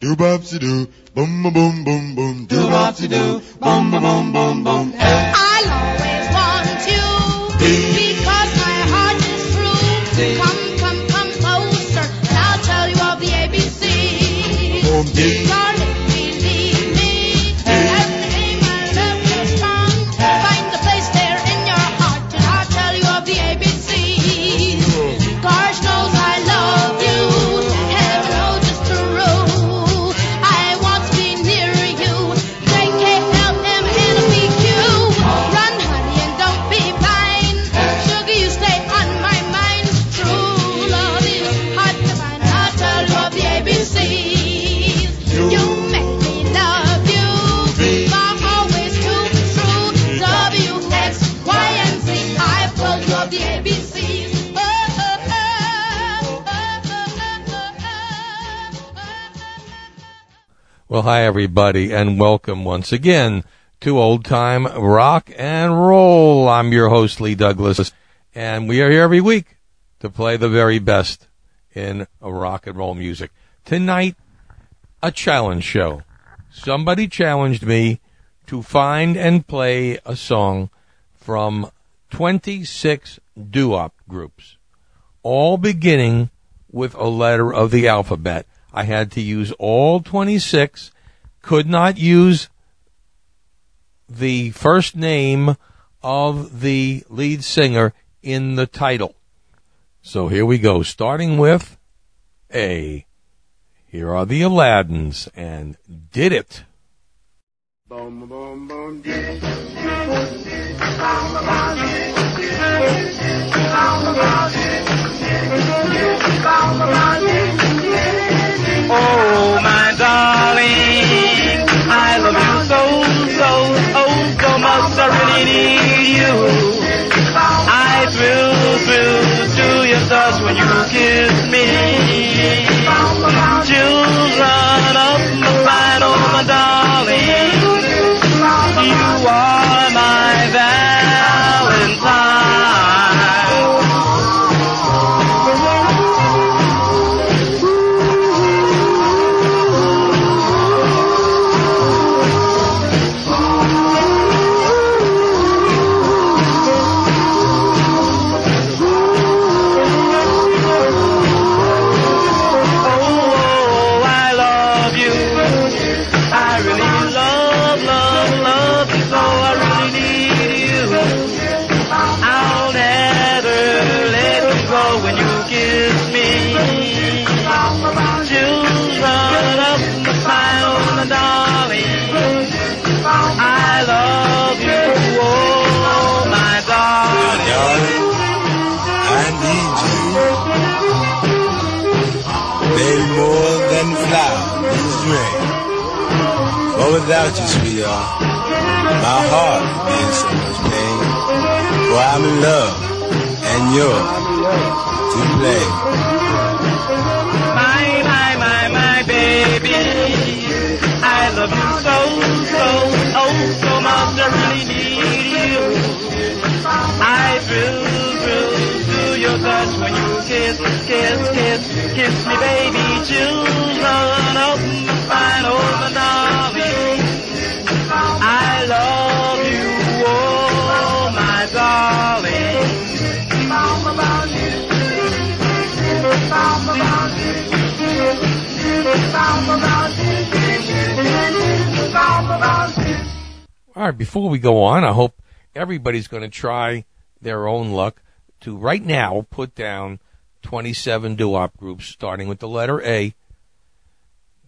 Do bopsy doo, boom boom boom boom boom, do bopsy doo, boom boom boom boom boom. I'll always want you because my heart is true. Come, come, come closer, and I'll tell you of the ABC. Boom Well, hi everybody, and welcome once again to Old Time Rock and Roll. I'm your host Lee Douglas, and we are here every week to play the very best in rock and roll music. Tonight, a challenge show. Somebody challenged me to find and play a song from 26 doo-wop groups, all beginning with a letter of the alphabet. I had to use all 26, could not use the first name of the lead singer in the title. So here we go, starting with A. Here are the Aladdins and Did It. boom boom boom dee. Oh, my darling, I love you so, so, oh, so much. I really need you. I thrill, thrill to your touch when you kiss me. Chills run without you, sweetheart, my heart in so much pain. For I'm in love, and you're to blame. My, my, my, my baby. I love you so, so, oh, so much. I really need you. I thrill, thrill to your touch when you kiss, kiss, kiss, kiss me, baby. Spine, oh, my darling. I love you, oh, my darling. All right, before we go on, I hope everybody's going to try their own luck to right now put down 27 doo-wop groups starting with the letter A.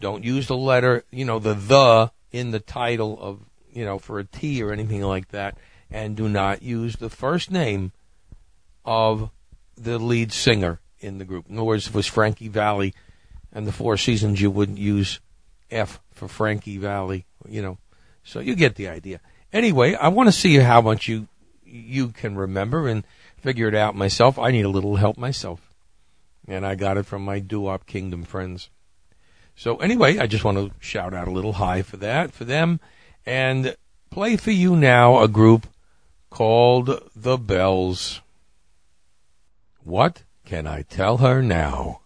Don't use the letter, you know, the the in the title of, you know, for a T or anything like that. And do not use the first name of the lead singer in the group. In other words, if it was Frankie Valli and the Four Seasons, you wouldn't use F for Frankie Valli, you know. So you get the idea. Anyway, I want to see how much you you can remember and figure it out myself. I need a little help myself. And I got it from my doo-wop kingdom friends. So anyway, I just want to shout out a little hi for that, for them, and play for you now a group called The Bells. What can I tell her now?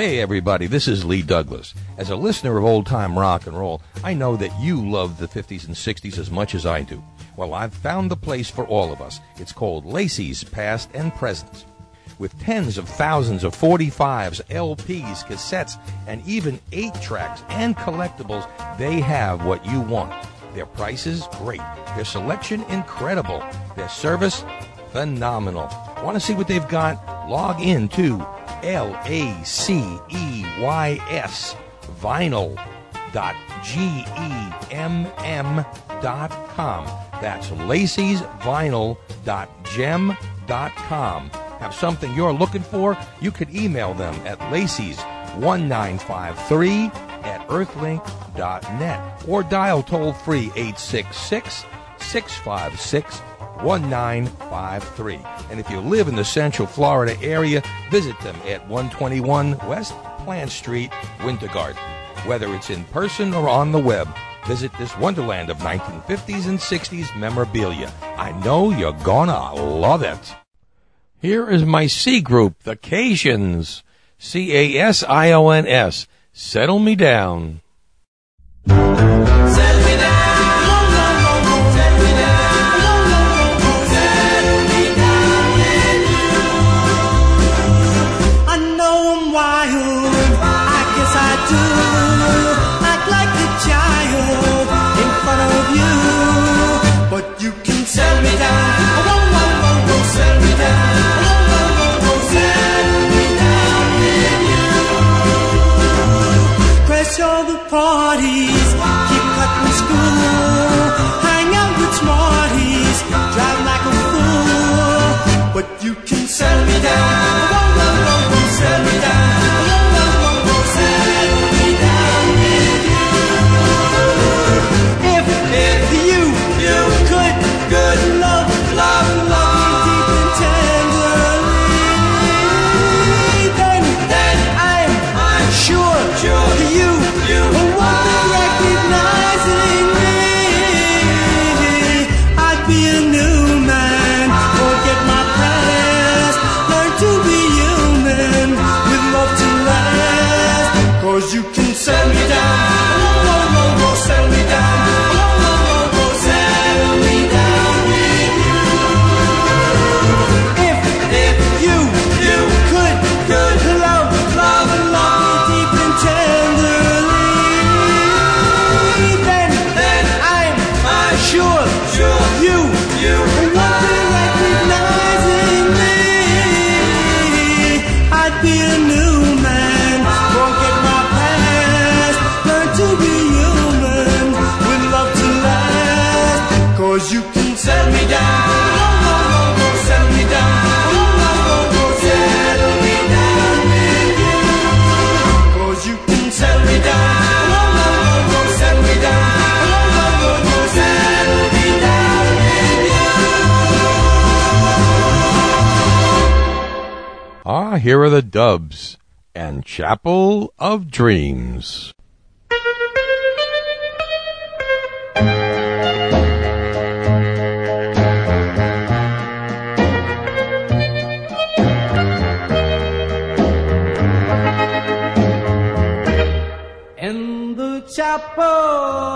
Hey, everybody, this is Lee Douglas. As a listener of old time rock and roll, I know that you love the 50s and 60s as much as I do. Well, I've found the place for all of us. It's called Lacey's Past and Present. With tens of thousands of 45s, LPs, cassettes, and even 8 tracks and collectibles, they have what you want. Their prices, great. Their selection, incredible. Their service, phenomenal. Want to see what they've got? Log in to L A C E Y S vinyl dot G E M M dot com. That's Lacey's vinyl dot gem dot com. Have something you're looking for? You could email them at Lacey's 1953 at earthlink.net or dial toll free 866 656 1953. And if you live in the Central Florida area, visit them at 121 West Plant Street, Winter Garden. Whether it's in person or on the web, visit this wonderland of 1950s and 60s memorabilia. I know you're gonna love it. Here is my C group, the Casions. C A S I O N S. Settle me down. Here are the Dubs and Chapel of Dreams. in the chapel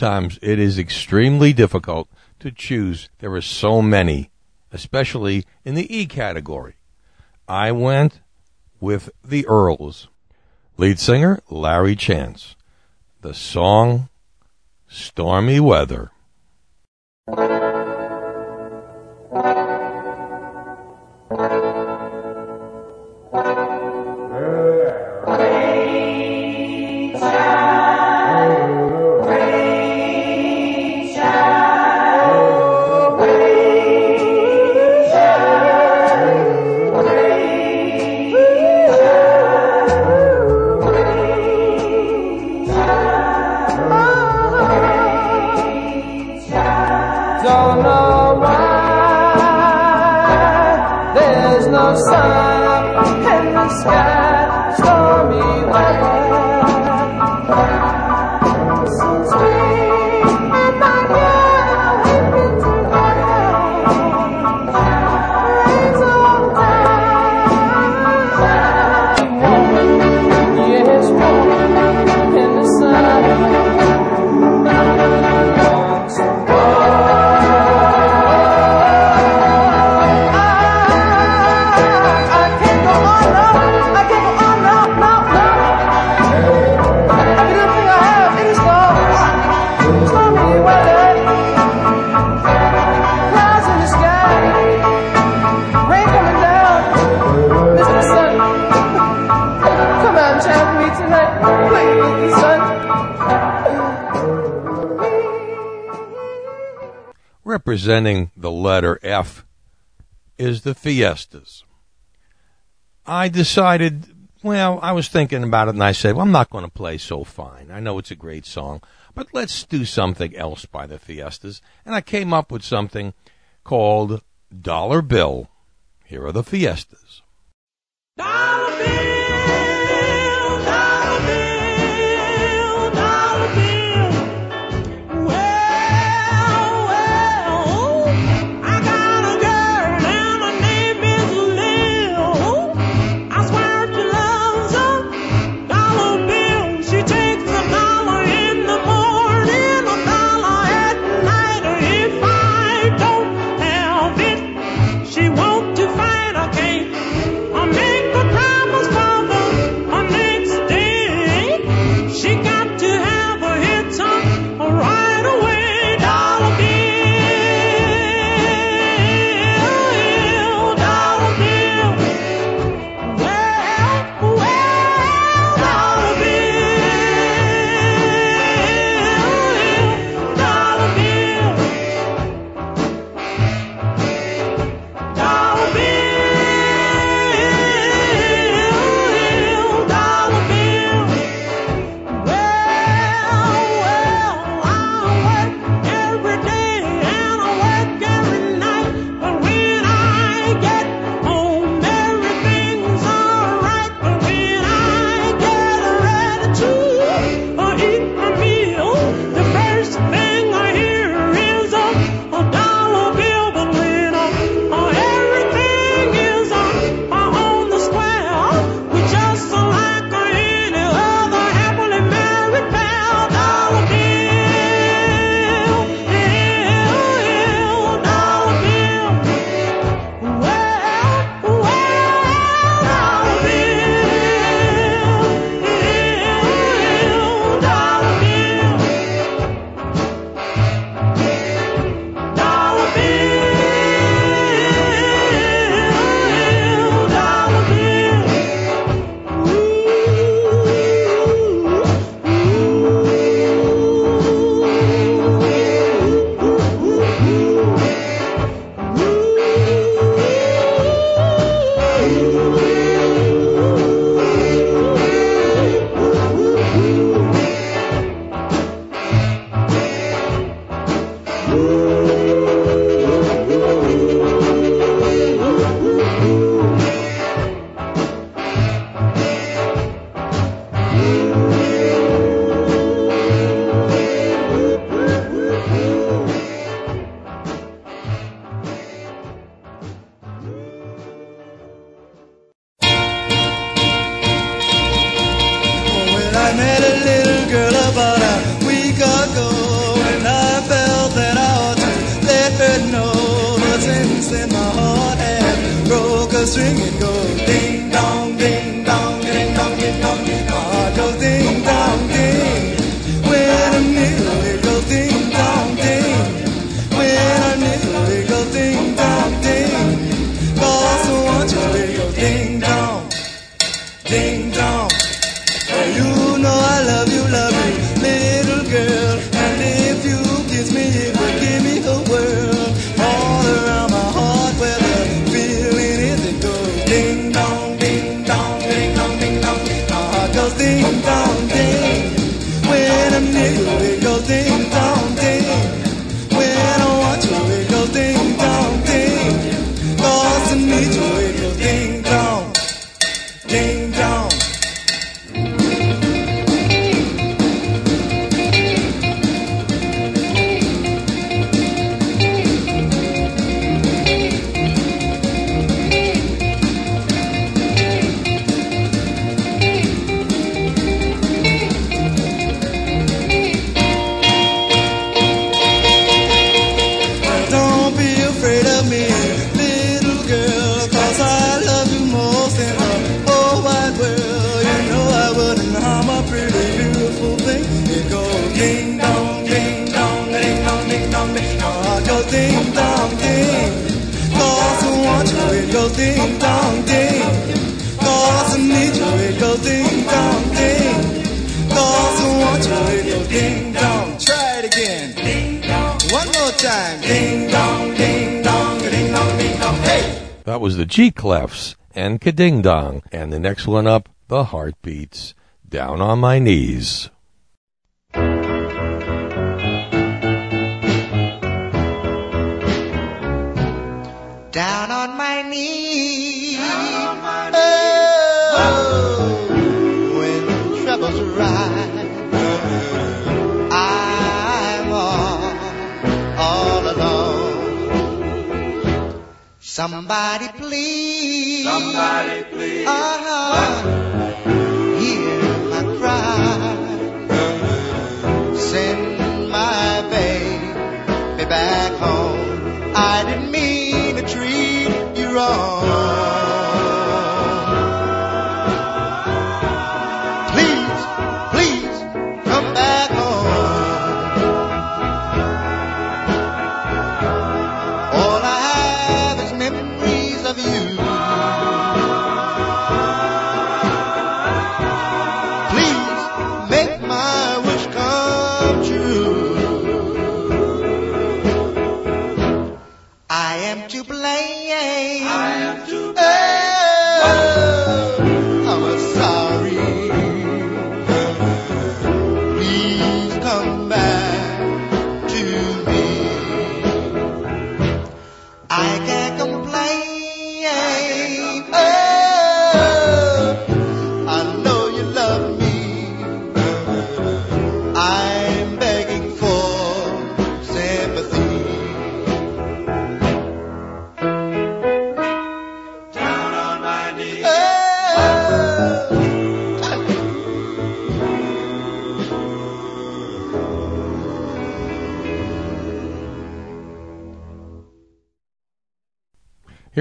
Sometimes it is extremely difficult to choose. There are so many, especially in the E category. I went with the Earls. Lead singer Larry Chance. The song Stormy Weather. Representing the letter F is the Fiestas. I decided, well, I was thinking about it and I said, well, I'm not going to play So Fine. I know it's a great song, but let's do something else by the Fiestas. And I came up with something called Dollar Bill. Here are the Fiestas. Dollar bill, G-Clefs and Ka-Ding-Dong. And the next one up, The Heartbeats, Down on My Knees. Down Somebody please. Somebody please. Uh-huh. Hear my cry. Send my baby back home. I didn't mean to treat you wrong.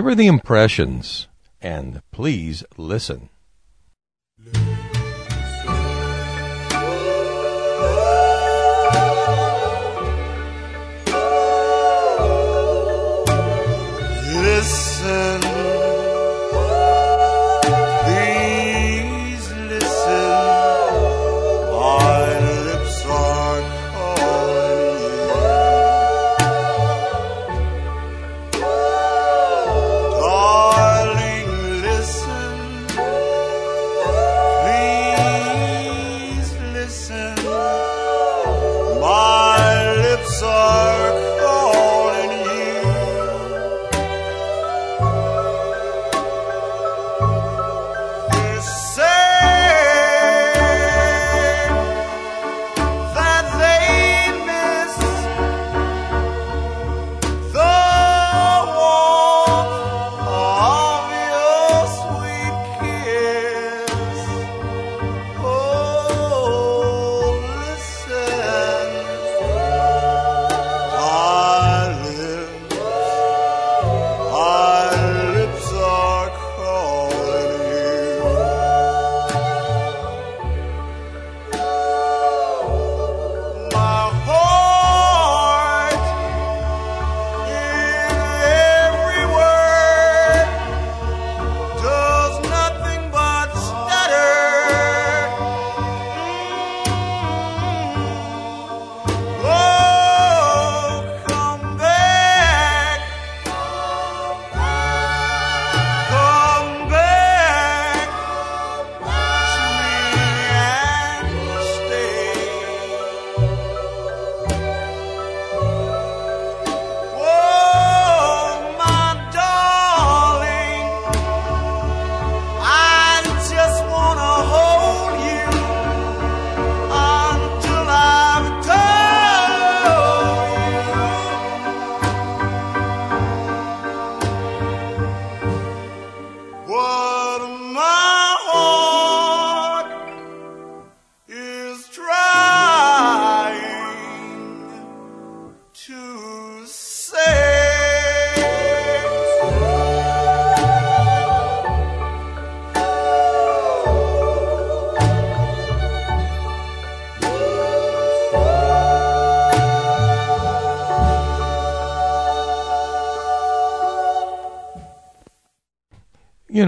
were the impressions? And please listen.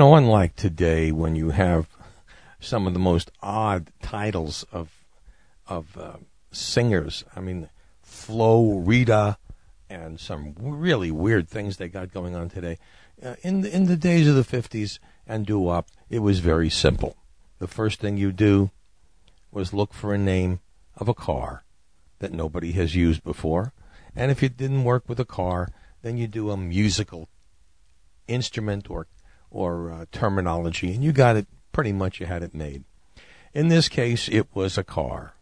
Know, unlike today when you have some of the most odd titles of of uh, singers. I mean, Flo Rida, and some really weird things they got going on today. Uh, in the, in the days of the fifties and doo wop, it was very simple. The first thing you do was look for a name of a car that nobody has used before, and if it didn't work with a car, then you do a musical instrument or or uh, terminology, and you got it pretty much. You had it made. In this case, it was a car.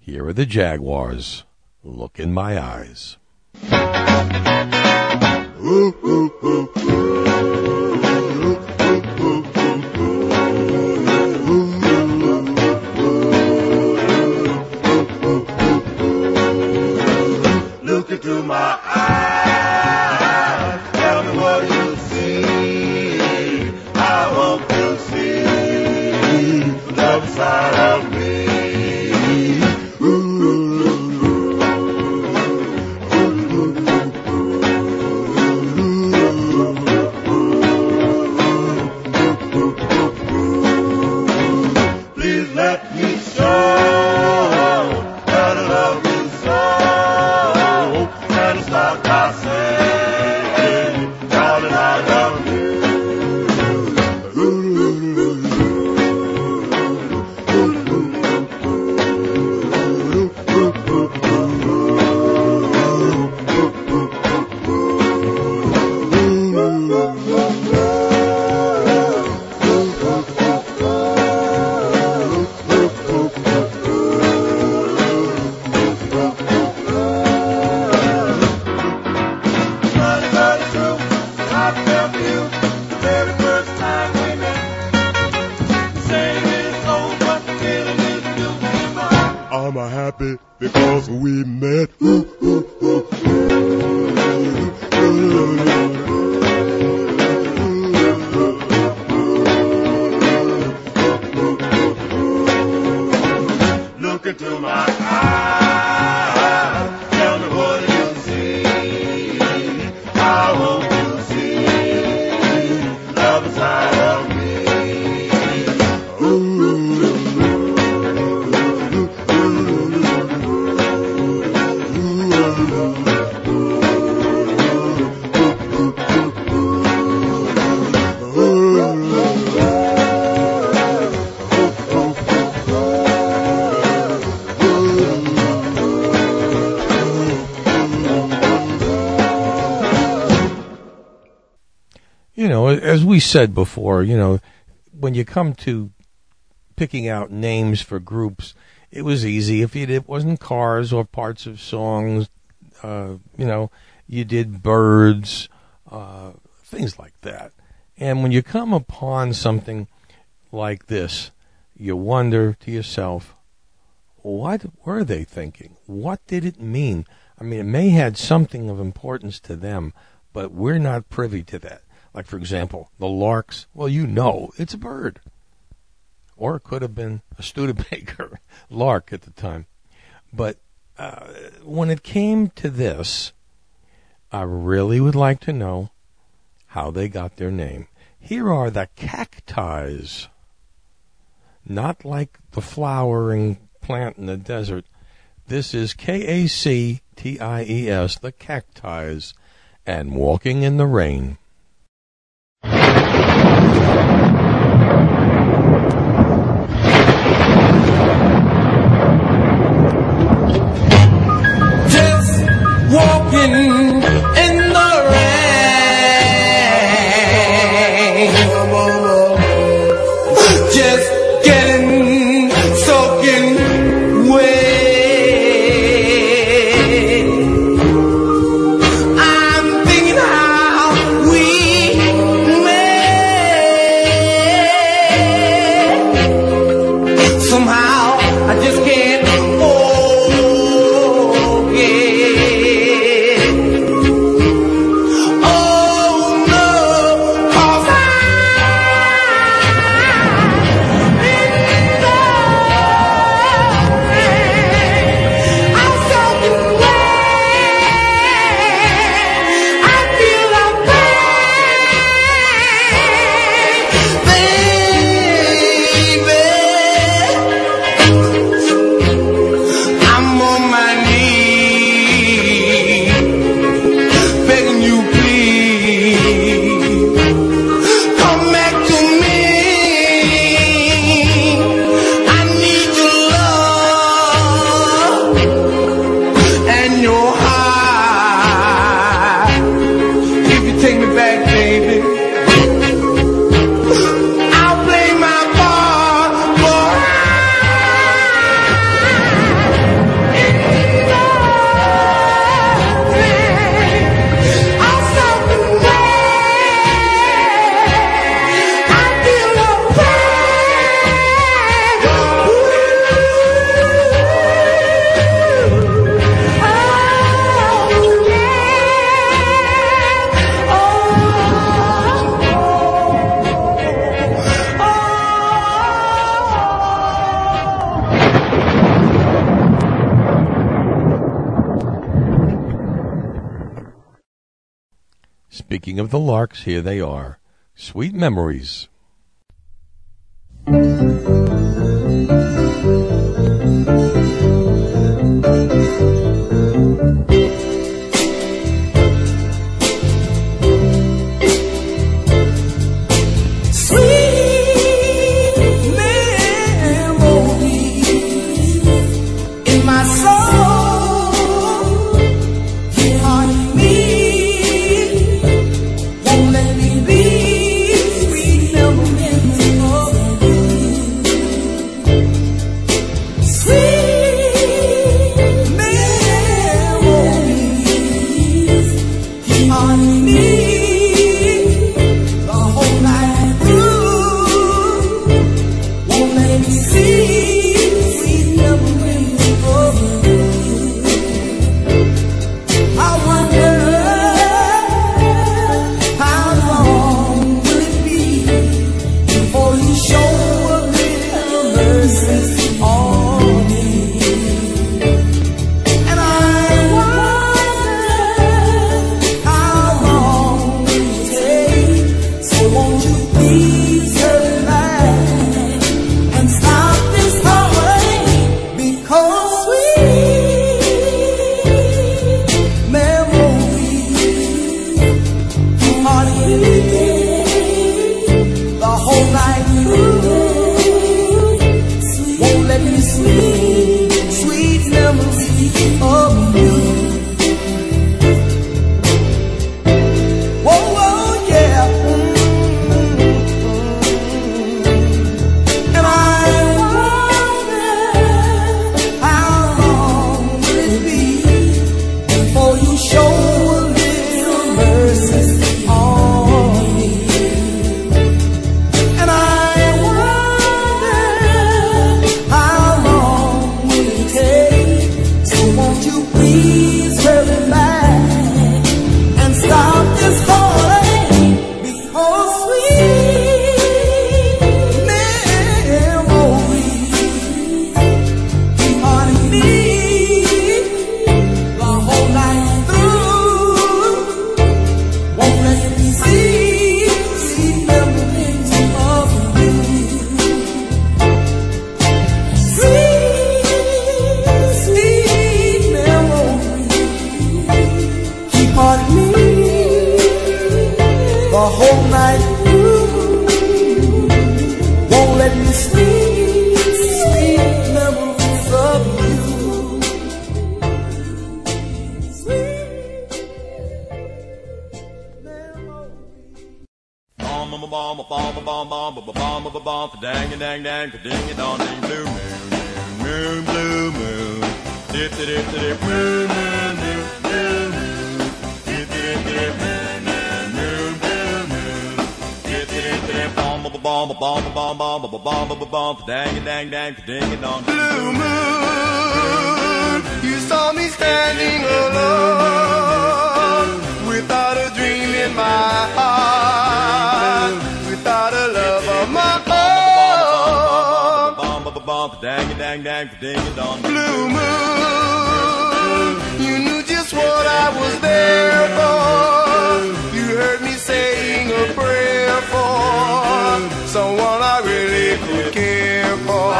Here are the Jaguars. Look in my eyes. Look other said before, you know, when you come to picking out names for groups, it was easy. If it wasn't cars or parts of songs, uh, you know, you did birds, uh, things like that. And when you come upon something like this, you wonder to yourself, what were they thinking? What did it mean? I mean, it may had something of importance to them, but we're not privy to that. Like, for example, the larks. Well, you know, it's a bird. Or it could have been a Studebaker lark at the time. But uh, when it came to this, I really would like to know how they got their name. Here are the Kac-Ties. Not like the flowering plant in the desert. This is K A C T I E S, the Kac-Ties, and walking in the rain. Here they are. Sweet memories. The whole night through. Won't let me sleep. Sweet memories of you. Bomb, bomb, bomb, bomb, bomb, bomb, bomb, bomb, bomb, bomb, dang, dang, dang, blue moon, moon, blue moon, dip, bomb a bomb a bomb bomb a bomb a bomb dang dang dang ding dong blue moon you saw me standing alone without a dream in my heart without a love of my own. Bomb a bomb dang dang dang ding dong blue moon you what I was there for. You heard me saying a prayer for someone I really could care for.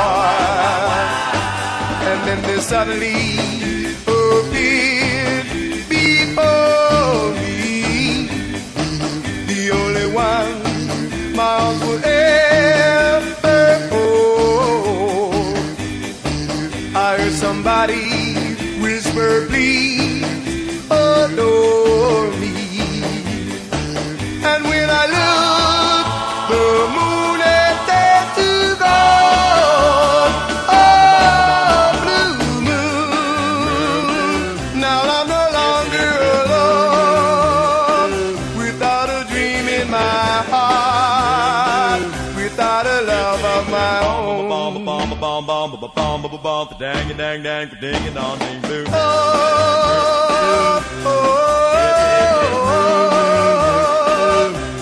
And then there suddenly appeared before me the only one my arms would ever hold. I heard somebody on the dang a dang dang a ding a dong ding boo. Oh, oh, oh,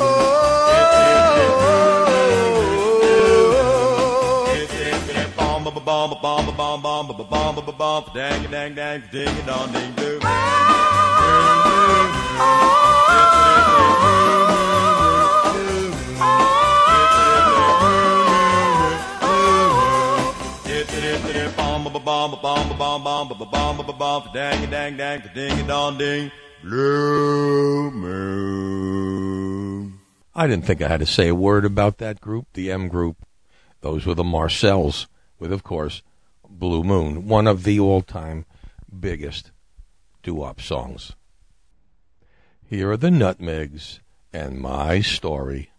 oh. Bomb, bomb, bomb, bomb, bomb, bomb, bomb, bomb, dang, dang, dang, ding, dong, ding, doo. I didn't think I had to say a word about that group, the M group. Those were the Marcels, with, of course, Blue Moon, one of the all time biggest doo wop songs. Here are the Nutmegs and my story.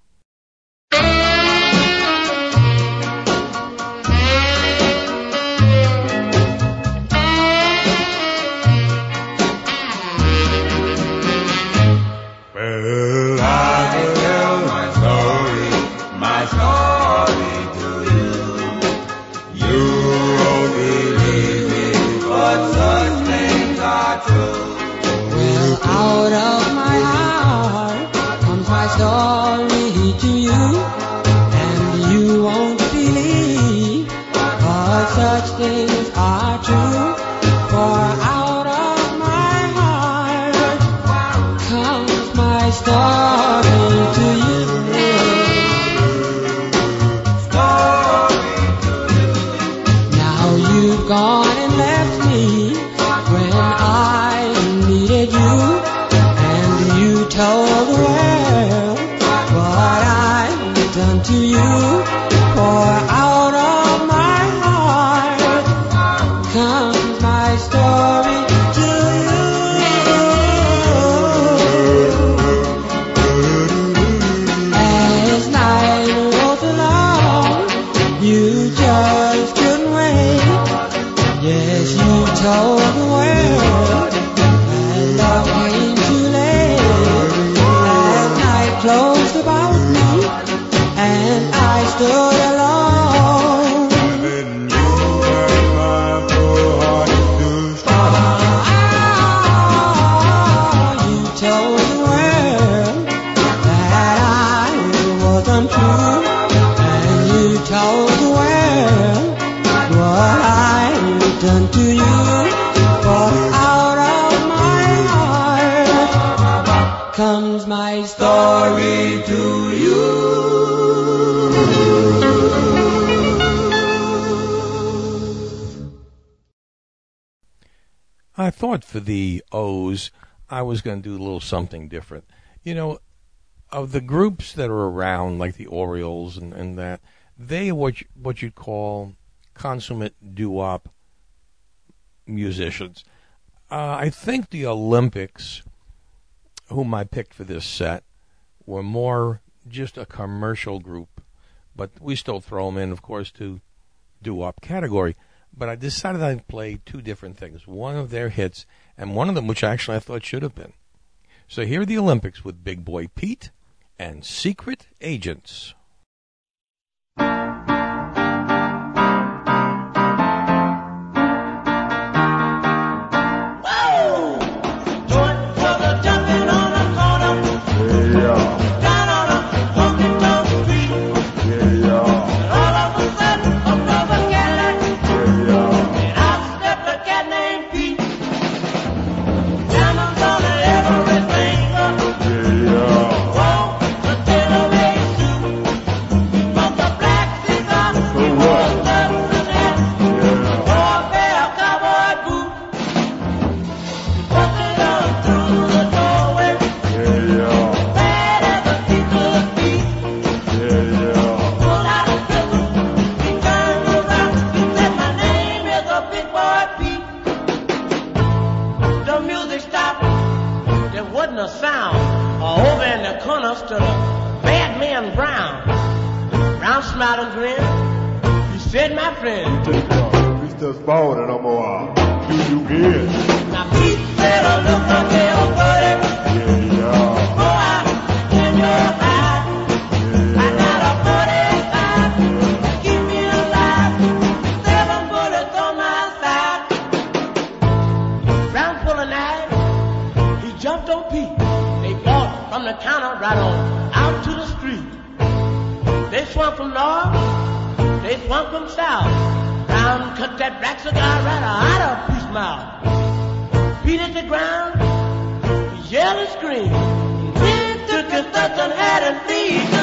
I thought for the O's, I was going to do a little something different. You know, of the groups that are around, like the Orioles and, and that, they are what you, what you'd call consummate doo-wop musicians. Uh, I think the Olympics, whom I picked for this set, were more just a commercial group, but we still throw them in, of course, to doo-wop category. But I decided I'd play two different things. One of their hits, and one of them which actually I thought should have been. So here are the Olympics with Big Boy Pete and Secret Agents. Corner a bad man Brown. Brown smiled and grinned. He said, my friend, Mr. Sport and I'm gonna do you good. now Pete better oh, look up here, buddy. Yeah, yeah. Go out in your eye. I got a 45. Keep me alive. Seven bullets on my side. Brown full of. He jumped on Pete. They bought from the counter right on Swung from north. They swung from south. Brown cut that black cigar right out of Pete's mouth. Pete hit the ground. He yelled and screamed. Went you're such an attitude to see. Now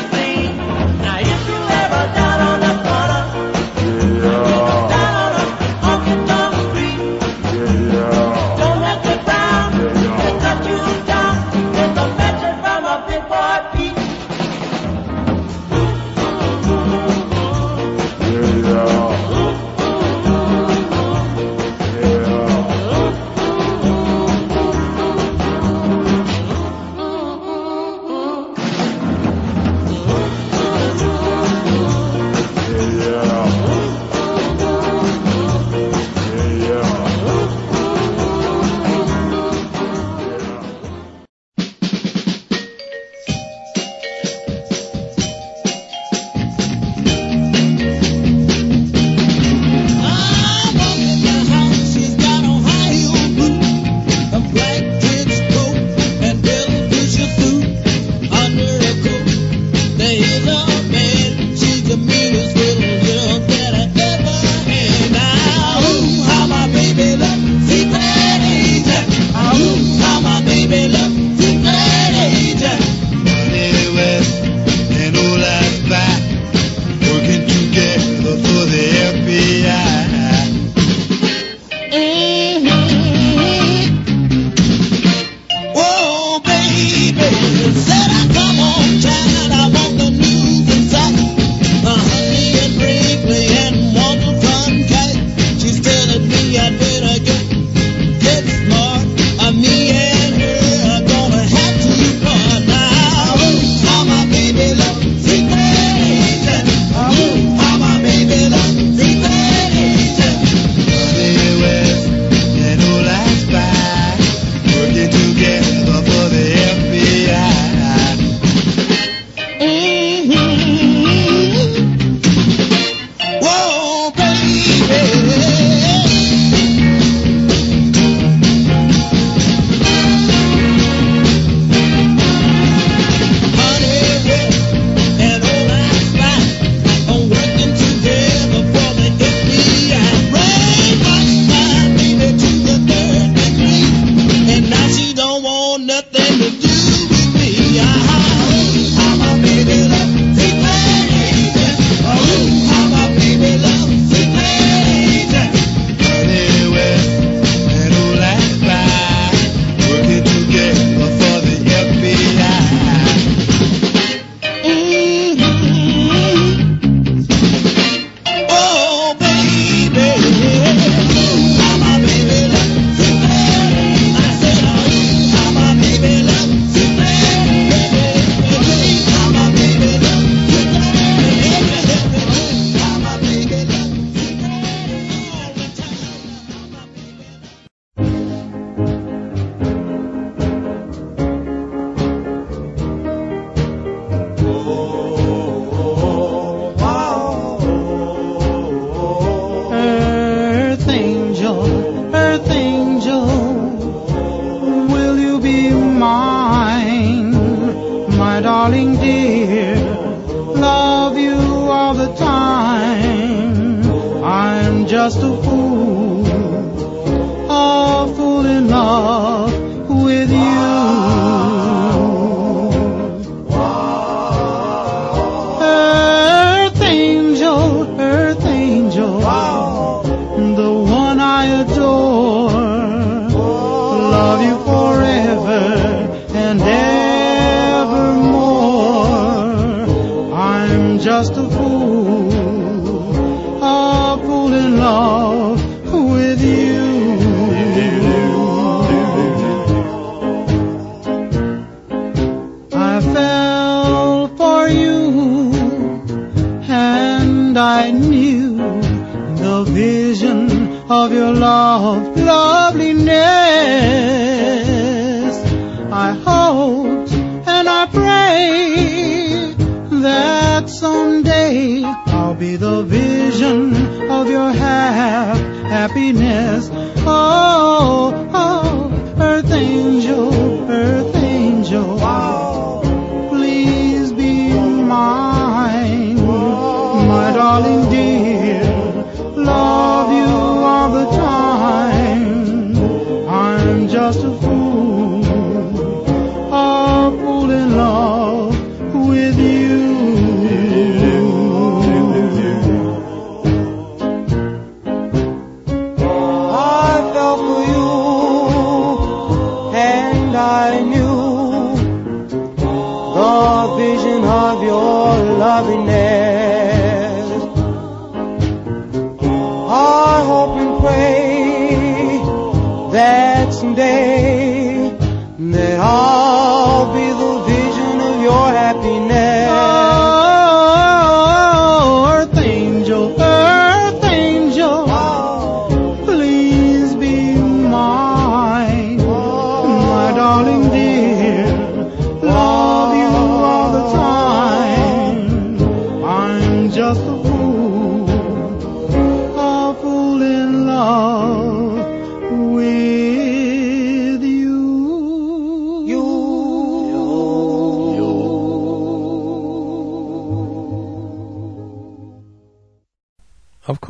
just a fool,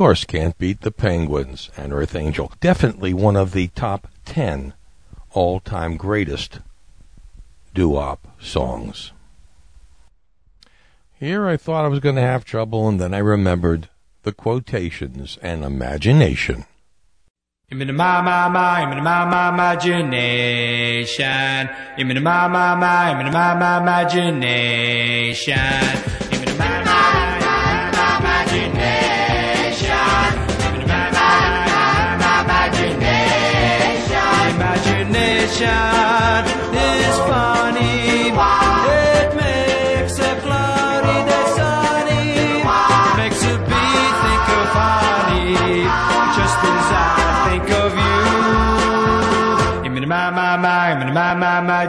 course, can't beat the Penguins and Earth Angel. Definitely one of the top 10 all time greatest doo wop songs. Here I thought I was going to have trouble, and then I remembered the quotations and imagination. I'm in my, my, my, I'm in my, my, imagination. I'm in my, my, my, I'm in my, my, imagination. I'm in my, my, my,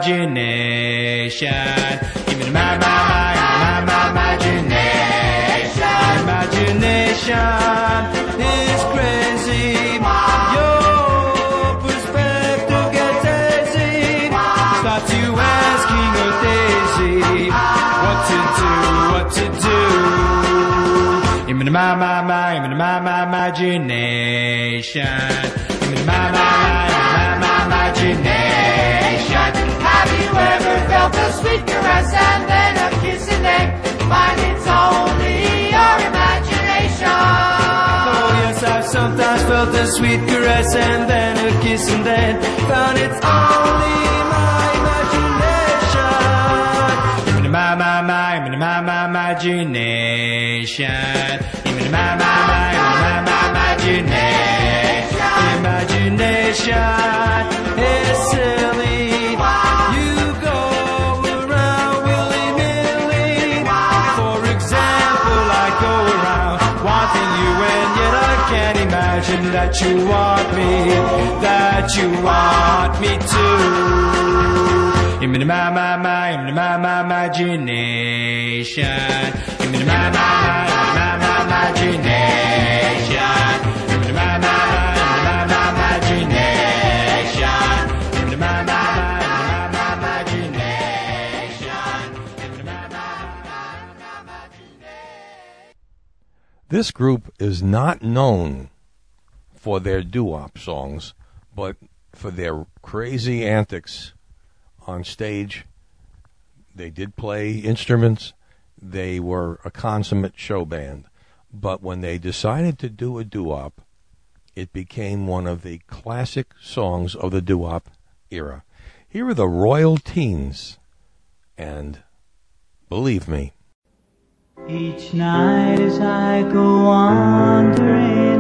imagination. I'm in my, my, my, my, my, imagination. Imagination is crazy. Your perspective gets hazy. Starts you asking a daisy what to do, what to do. I'm in my, my, my, I'm in my, my, imagination. I'm in my, my, my, my, my, imagination. Have you ever felt a sweet caress and then a kiss and then find it's only your imagination? Oh yes, I've sometimes felt a sweet caress and then a kiss and then found it's only my imagination. I'm in my, my, my, in my, my, imagination. In my, my, my, my, my, imagination. Imagination is silly. Imagine that you want me, that you want me to. My, my, my, my, my, my, my, my, in my, my, imagination. I'm in my, my, my, my, my, imagination. This group is not known for their doo-wop songs, but for their crazy antics on stage. They did play instruments. They were a consummate show band. But when they decided to do a doo-wop, it became one of the classic songs of the doo-wop era. Here are the Royal Teens. And believe me, Each night as I go wandering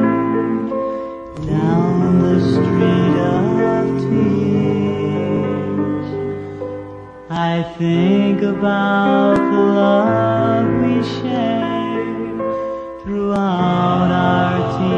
down the street of tears, I think about the love we shared throughout our teenage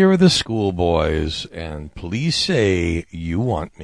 here are the schoolboys, and please say you want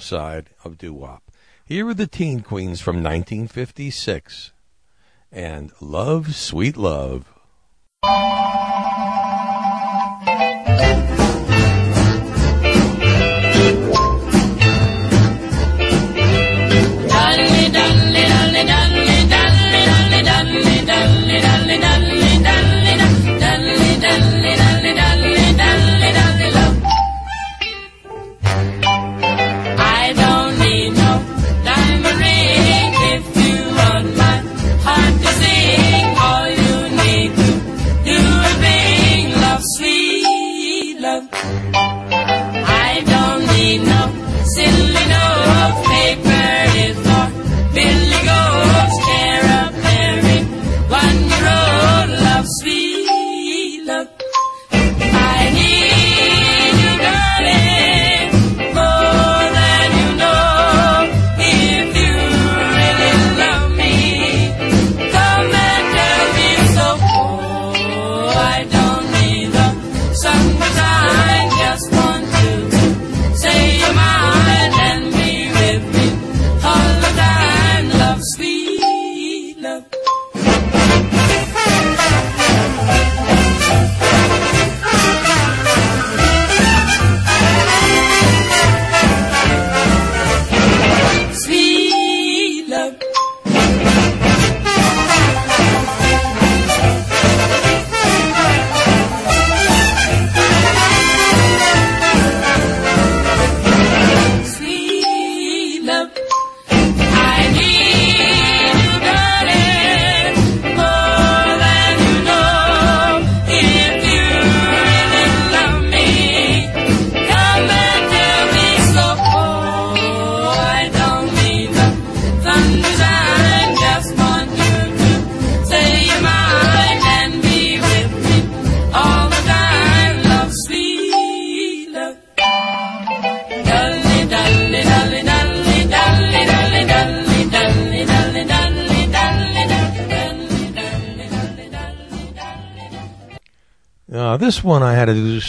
side of doo wop. Here are the Teen Queens from 1956 and Love, Sweet Love.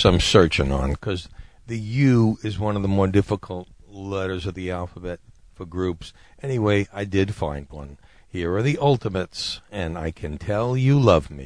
some searching on because the U is one of the more difficult letters of the alphabet for groups. Anyway, I did find one. Here are the Ultimates, and I can tell you love me.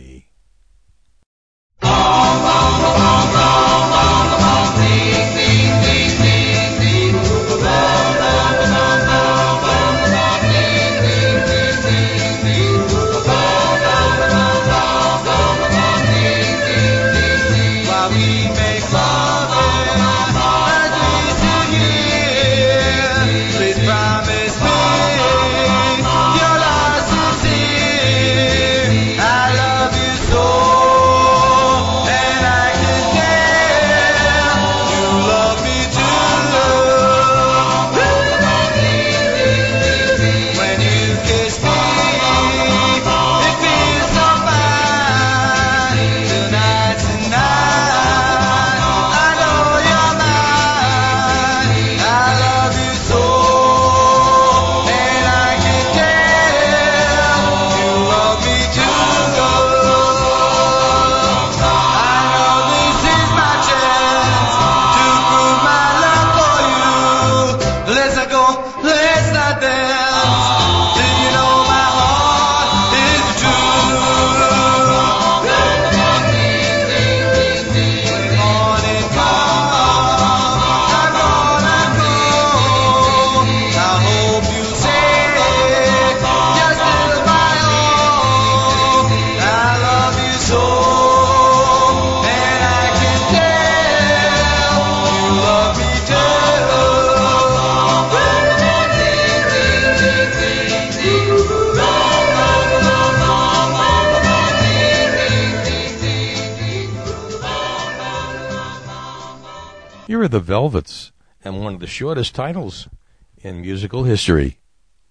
shortest titles in musical history.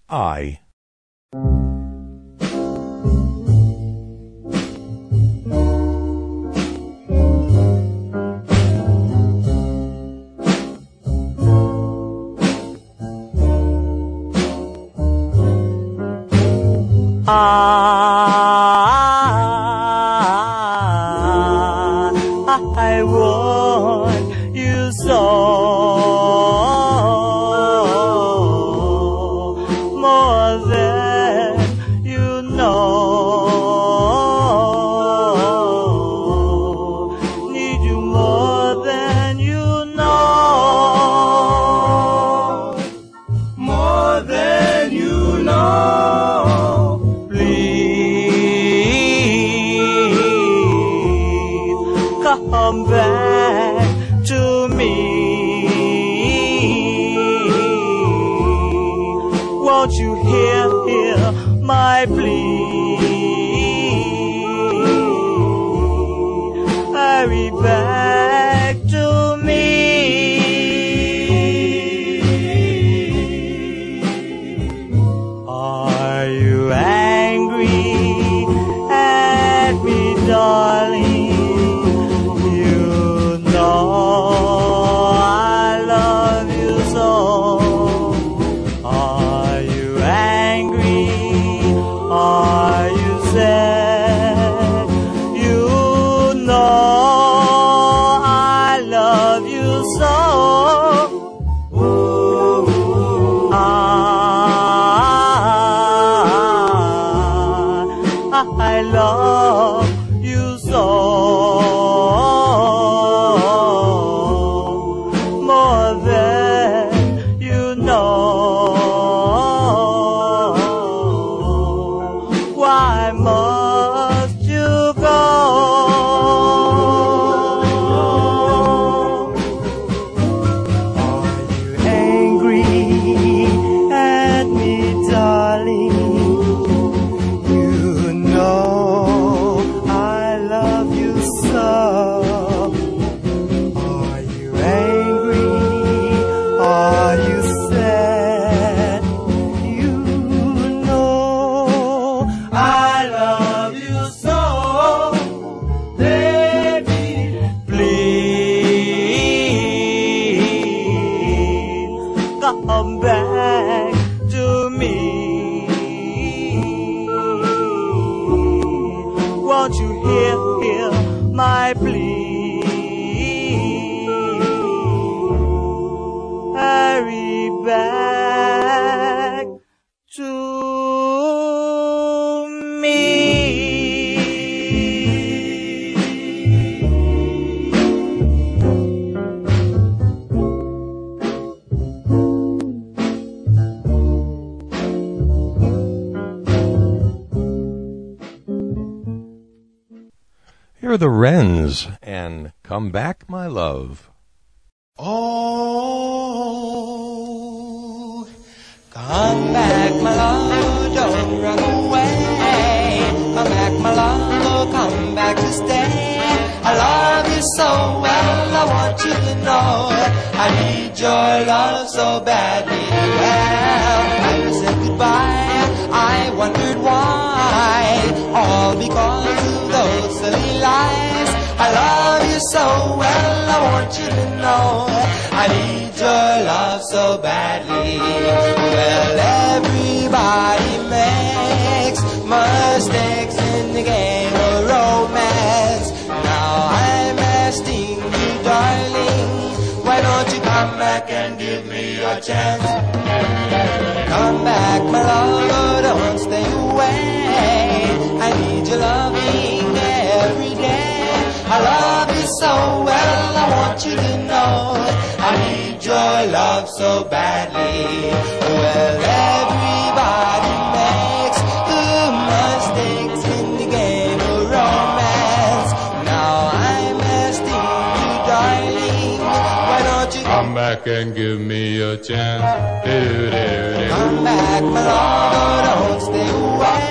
I the Wrens and Come Back, My Love. Oh, come back, my love, don't run away. Come back, my love, oh, come back to stay. I love you so well, I want you to know. I need your love so badly. Well, you said goodbye, I wondered why. All because of those silly lies. I love you so well, I want you to know. I need your love so badly. Well, everybody makes mistakes in the game come back and give me a chance? Come back, my love, don't stay away. I need your loving every day. I love you so well, I want you to know. I need your love so badly. Well, everybody back and give me a chance. Do-do-do. Come back, my love, oh, don't stay away.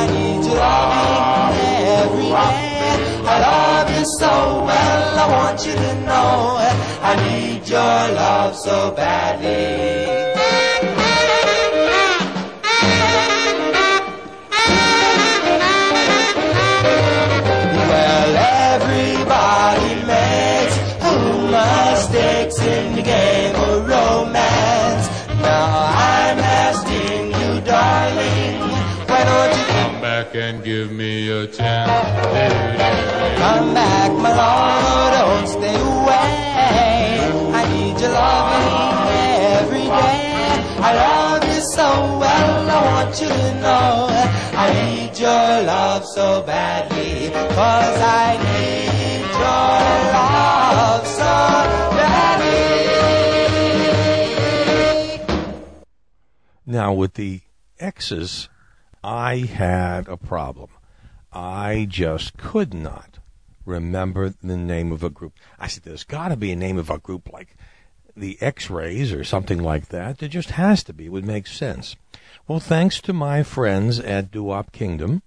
I need your loving every day. I love you so well, I want you to know. I need your love so badly. Back and give me a chance. Come back, my love? Don't stay away. I need your loving every day. I love you so well, I want you to know. I need your love so badly, cause I need your love so badly. Now, with the X's, I had a problem. I just could not remember the name of a group. I said, there's got to be a name of a group like the X Rays or something like that. There just has to be. It would make sense. Well, thanks to my friends at Doo-Wop Kingdom,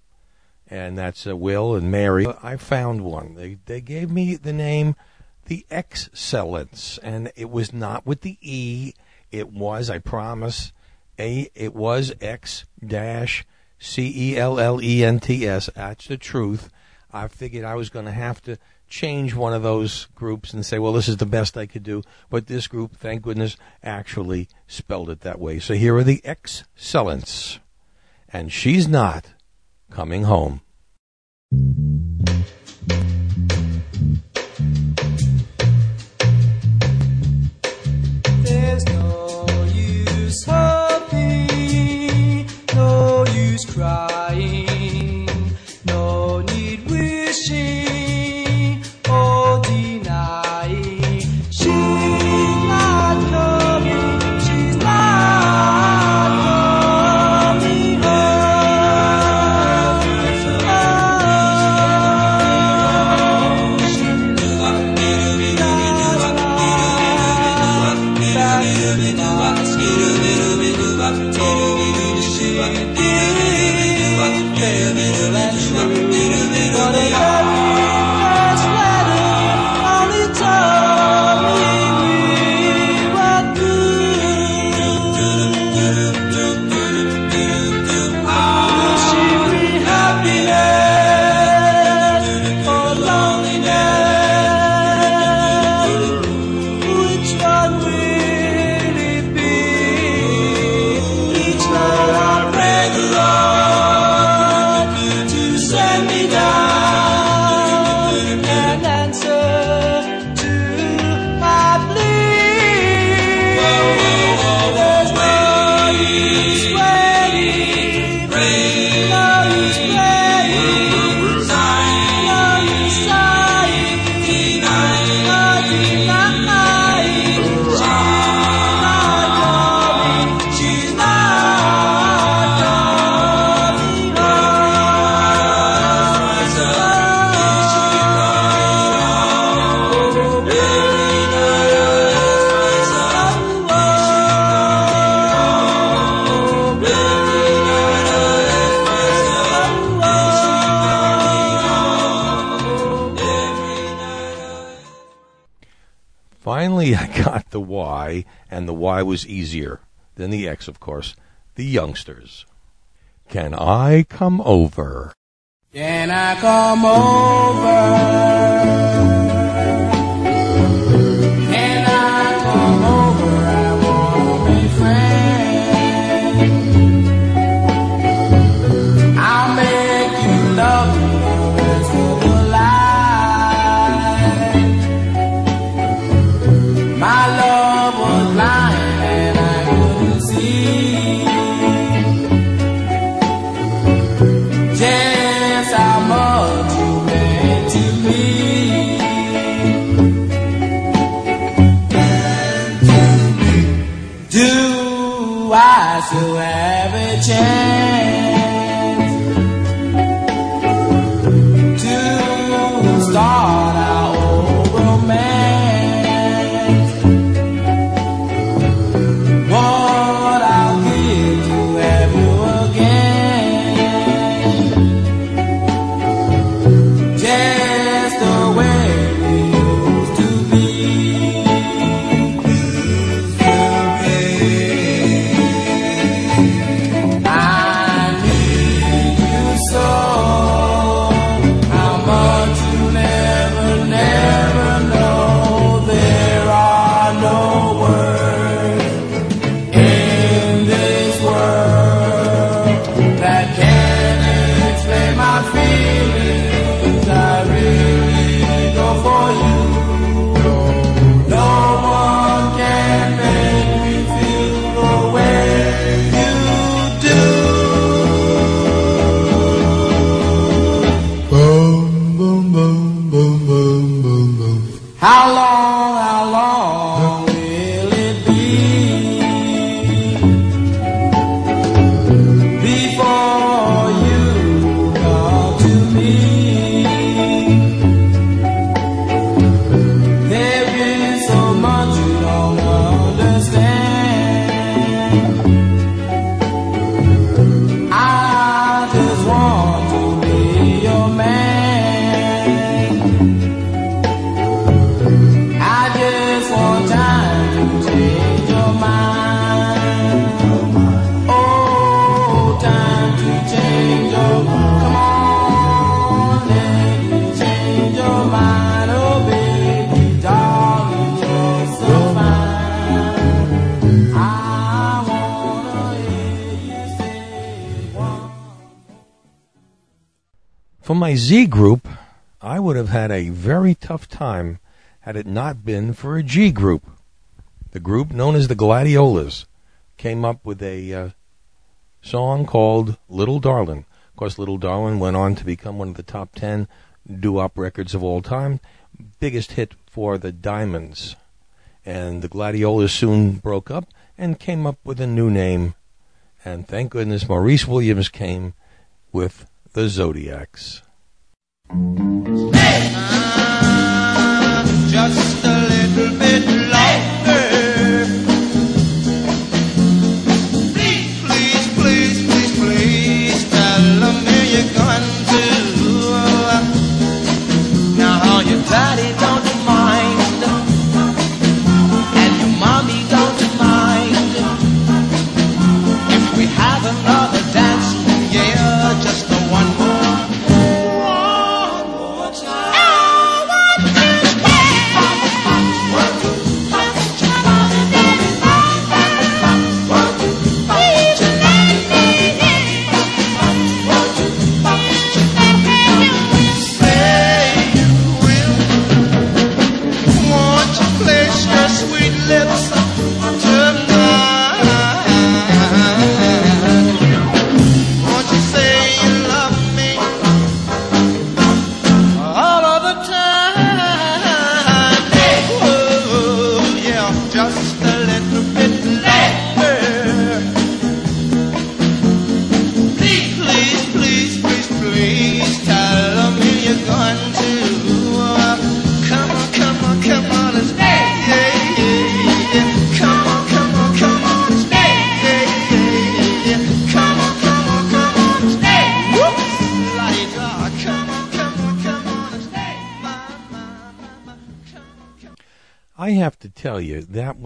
and that's uh, Will and Mary, I found one. They, they gave me the name The X-Cellents, and it was not with the E. It was, I promise, a it was X dash C E L L E N T S. That's the truth. I figured I was going to have to change one of those groups and say, well, this is the best I could do. But this group, thank goodness, actually spelled it that way. So here are the X-Cellents. And she's not coming home. Crying, no need wishing Y was easier than the X, of course. The youngsters. Can I come over? Can I come over? who have a chance. my Z group, I would have had a very tough time had it not been for a G group. The group known as the Gladiolas came up with a uh, song called Little Darlin'. Of course, Little Darlin' went on to become one of the top 10 doo wop records of all time, biggest hit for the Diamonds. And the Gladiolas soon broke up and came up with a new name. And thank goodness Maurice Williams came with the Zodiacs. Hey! Just a little bit longer.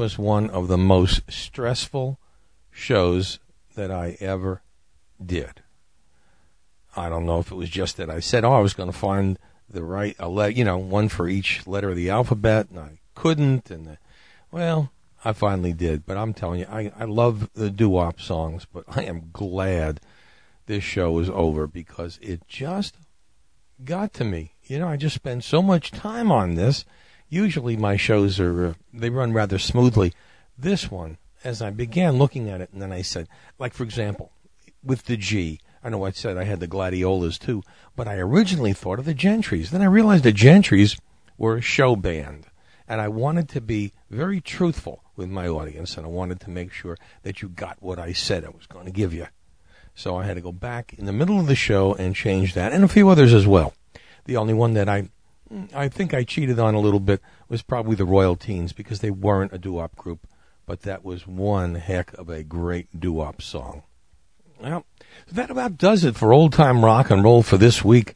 Was one of the most stressful shows that I ever did. I don't know if it was just that I said, oh, I was going to find the right, you know, one for each letter of the alphabet, and I couldn't. And the, well, I finally did. But I'm telling you, I, I love the doo-wop songs, but I am glad this show is over because it just got to me. You know, I just spend so much time on this. Usually my shows are, uh, they run rather smoothly. This one, as I began looking at it, and then I said, like, for example, with the G, I know I said I had the Gladiolas too, but I originally thought of the Gentrys. Then I realized the Gentrys were a show band. And I wanted to be very truthful with my audience, and I wanted to make sure that you got what I said I was going to give you. So I had to go back in the middle of the show and change that, and a few others as well. The only one that I, I think I cheated on a little bit was probably the Royal Teens because they weren't a doo-wop group, but that was one heck of a great doo-wop song. Well, that about does it for old time rock and roll for this week.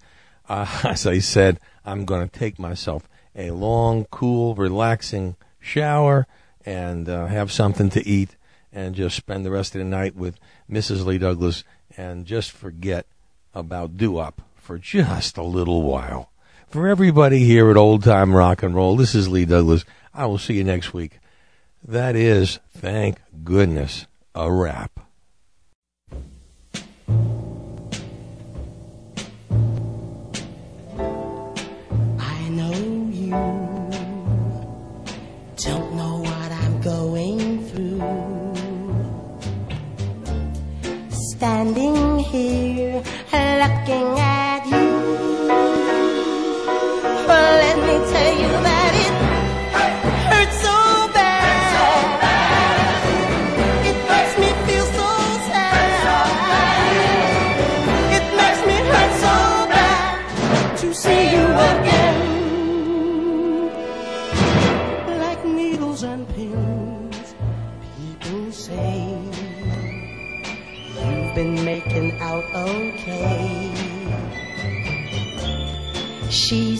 Uh, as I said, I'm going to take myself a long, cool, relaxing shower and uh, have something to eat and just spend the rest of the night with Mrs. Lee Douglas and just forget about doo-wop for just a little while. For everybody here at Old Time Rock and Roll, this is Lee Douglas. I will see you next week. That is, thank goodness, a wrap.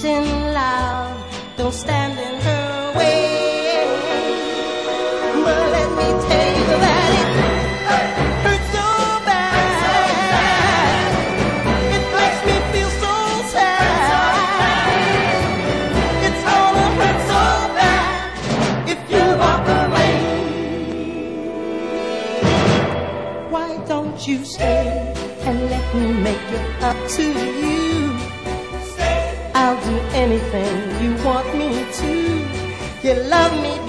In love, don't stand in her way. But let me tell you that it hurts so bad. It makes me feel so sad. It's gonna hurt so bad if you walk away. Why don't you stay and let me make it up to you? Anything you want me to. You love me